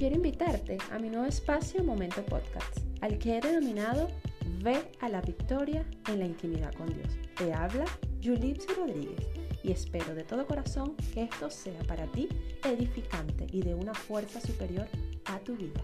quiero invitarte a mi nuevo espacio Momento Podcast, al que he denominado Ve a la victoria en la intimidad con Dios. Te habla Yulipsy Rodríguez y espero de todo corazón que esto sea para ti edificante y de una fuerza superior a tu vida.